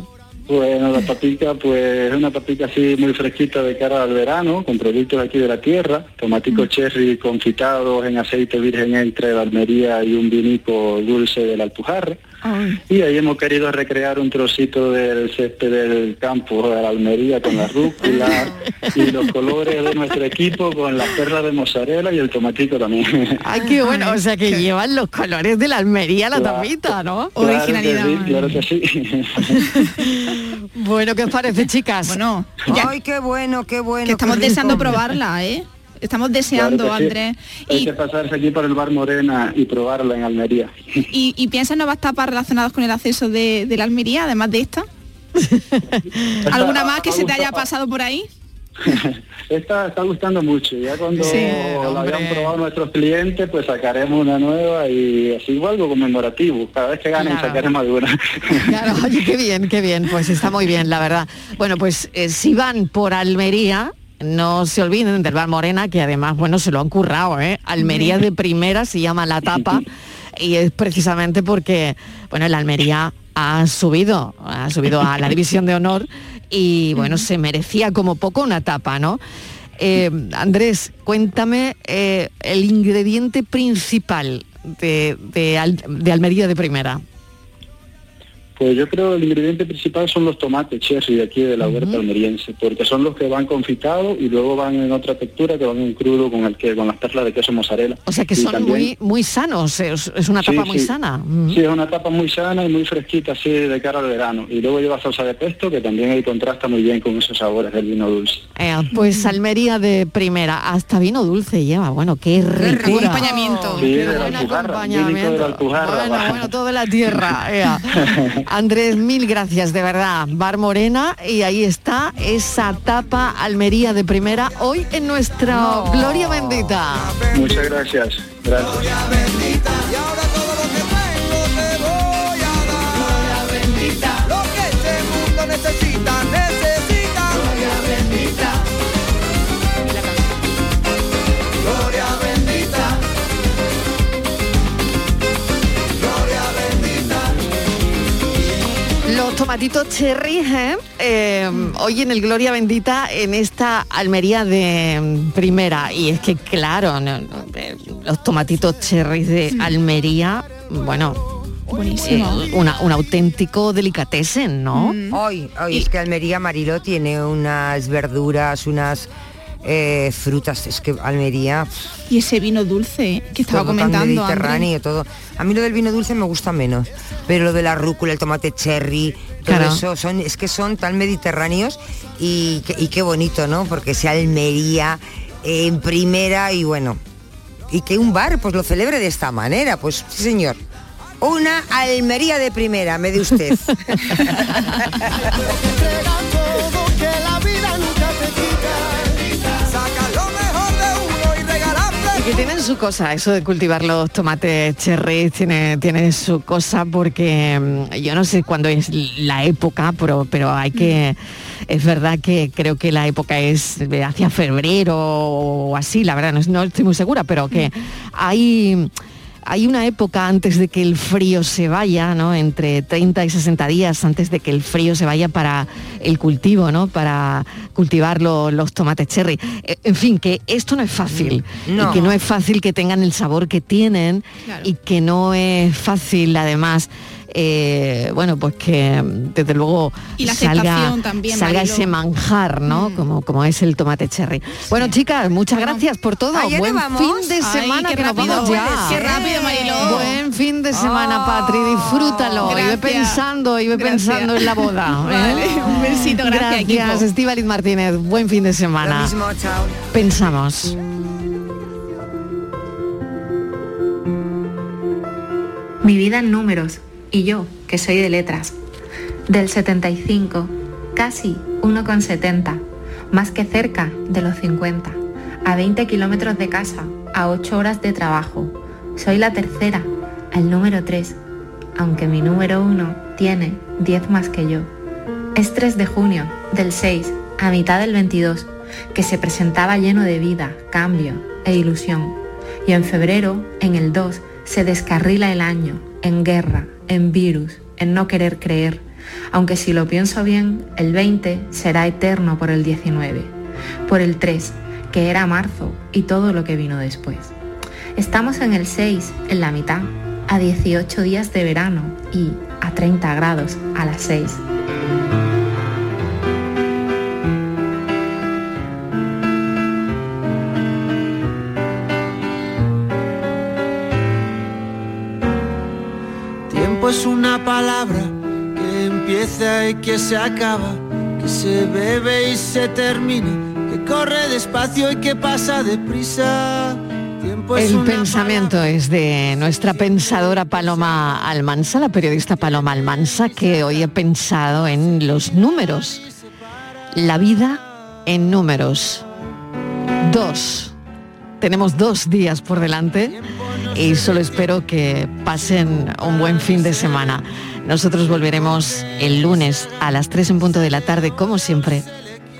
Bueno, la tapica, pues es una tapica así muy fresquita de cara al verano, con productos aquí de la tierra, tomaticos cherry confitados en aceite virgen entre la Almería y un vinico dulce de la Y ahí hemos querido recrear un trocito del césped del campo de la Almería con la rúcula y los colores de nuestro equipo con las perlas de mozzarella y el tomatico también. Ay, qué bueno. O sea, que llevan los colores de la Almería la Claro. tapita, ¿no? Claro que sí, claro que sí. Bueno, ¿qué os parece, chicas? Bueno, Ay, qué bueno, qué bueno. que estamos deseando probarla, ¿eh? Estamos deseando, Claro que sí. Andrés. Hay que pasarse aquí por el bar Morena y probarla en Almería. ¿Y, y piensas nuevas tapas relacionadas con el acceso de, de la Almería, además de esta? ¿Alguna más que se te haya pasado por ahí? Esta está gustando mucho. Ya cuando Sí, la hayan probado nuestros clientes, pues sacaremos una nueva y así algo conmemorativo. Cada vez que ganen Claro. sacaremos alguna. Claro, oye, qué bien, qué bien. Pues está muy bien, la verdad. Bueno, pues eh, si van por Almería, no se olviden del Bar Morena, que además, bueno, se lo han currado, ¿eh? Almería de primera se llama la tapa y es precisamente porque, bueno, el Almería ha subido, ha subido a la división de honor y, bueno, se merecía como poco una tapa, ¿no? Eh, Andrés, cuéntame eh, el ingrediente principal de, de Almería de primera. Pues yo creo que el ingrediente principal son los tomates cherry de aquí de la huerta almeriense, porque son los que van confitados y luego van en otra textura que van en crudo con el que con las perlas de queso mozzarella. O sea que Y son también- muy, muy sanos, es, es una Sí, tapa muy sí. sana. Sí, es una tapa muy sana y muy fresquita así de cara al verano. Y luego lleva salsa de pesto que también ahí contrasta muy bien con esos sabores del vino dulce. Eh, pues Almería de primera, hasta vino dulce lleva, bueno, qué ricura. acompañamiento. Sí, de la vinico de la Alpujarra. Bueno, bueno, todo de la tierra. ea. Andrés, mil gracias, de verdad. Bar Morena y ahí está esa tapa Almería de primera hoy en nuestra Gloria Bendita. Muchas gracias. Gracias. Tomatitos cherry, ¿eh? Eh, hoy en el Gloria Bendita, en esta Almería de mm, primera. Y es que, claro, no, no, los tomatitos cherry de Almería, bueno, Buenísimo. eh, una- un auténtico delicatessen, ¿no? Hoy, hoy es que Almería Mariló tiene unas verduras, unas eh, frutas, es que Almería Y ese vino dulce ¿eh? que estaba todo tan comentando mediterráneo, todo. A mí lo del vino dulce me gusta menos, pero lo de la rúcula, el tomate cherry, todo Claro. eso son es que son tan mediterráneos y, que- y qué bonito, ¿no? Porque sea Almería eh, en primera y bueno, y que un bar pues lo celebre de esta manera, pues sí señor. Una Almería de primera, me de usted. regalarle. Y que tienen su cosa, eso de cultivar los tomates cherry tiene, tiene su cosa porque mm, yo no sé cuándo es la época, pero, pero hay que, es verdad que creo que la época es hacia febrero o así, la verdad, no, no estoy muy segura, pero que hay hay una época antes de que el frío se vaya, ¿no? Entre 30 y 60 días antes de que el frío se vaya para el cultivo, ¿no? Para cultivar lo- los tomates cherry. Eh, En fin, que esto no es fácil. No. Y que no es fácil que tengan el sabor que tienen Claro. y que no es fácil además. Eh, bueno, pues que desde luego Y la salga, también, salga ese manjar, ¿no? Como, como es el tomate cherry. Bueno, chicas, muchas gracias por todo. ¿Ah, ya nos Buen vamos? fin de Ay, semana qué que nos vamos ya. Qué rápido, Mariló. Buen fin de semana, Oh, Patri, disfrútalo. Y ve gracias. pensando, y ve Gracias. pensando en la boda. ¿eh? Vale, un besito, gracias, Gracias. Estíbaliz Martínez. Buen fin de Lo semana. mismo, chao. Pensamos. Mi vida en números y yo, que soy de letras. Del 75, casi 1,70, más que cerca de los 50, a 20 kilómetros de casa, a 8 horas de trabajo. Soy la tercera, al número 3, aunque mi número 1 tiene 10 más que yo. Es 3 de junio, del 6, a mitad del 22, que se presentaba lleno de vida, cambio e ilusión. Y en febrero, en el 2, se descarrila el año, en guerra, en virus, en no querer creer. Aunque si lo pienso bien, el 20 será eterno por el 19, por el 3, que era marzo y todo lo que vino después. Estamos en el 6, en la mitad, a 18 días de verano y a 30 grados a las 6. Tiempo es una palabra que empieza y que se acaba, que se bebe y se termina, que corre despacio y que pasa deprisa. El pensamiento es de nuestra pensadora Paloma Almansa, la periodista Paloma Almansa, que hoy ha pensado en los números. La vida en números. Dos. Tenemos dos días por delante y solo espero que pasen un buen fin de semana. Nosotros volveremos el lunes a las 3 en punto de la tarde, como siempre,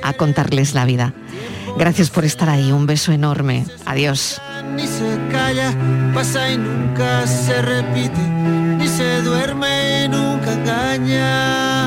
a contarles la vida. Gracias por estar ahí. Un beso enorme. Adiós. ni se calla, pasa y nunca se repite, ni se duerme y nunca engaña.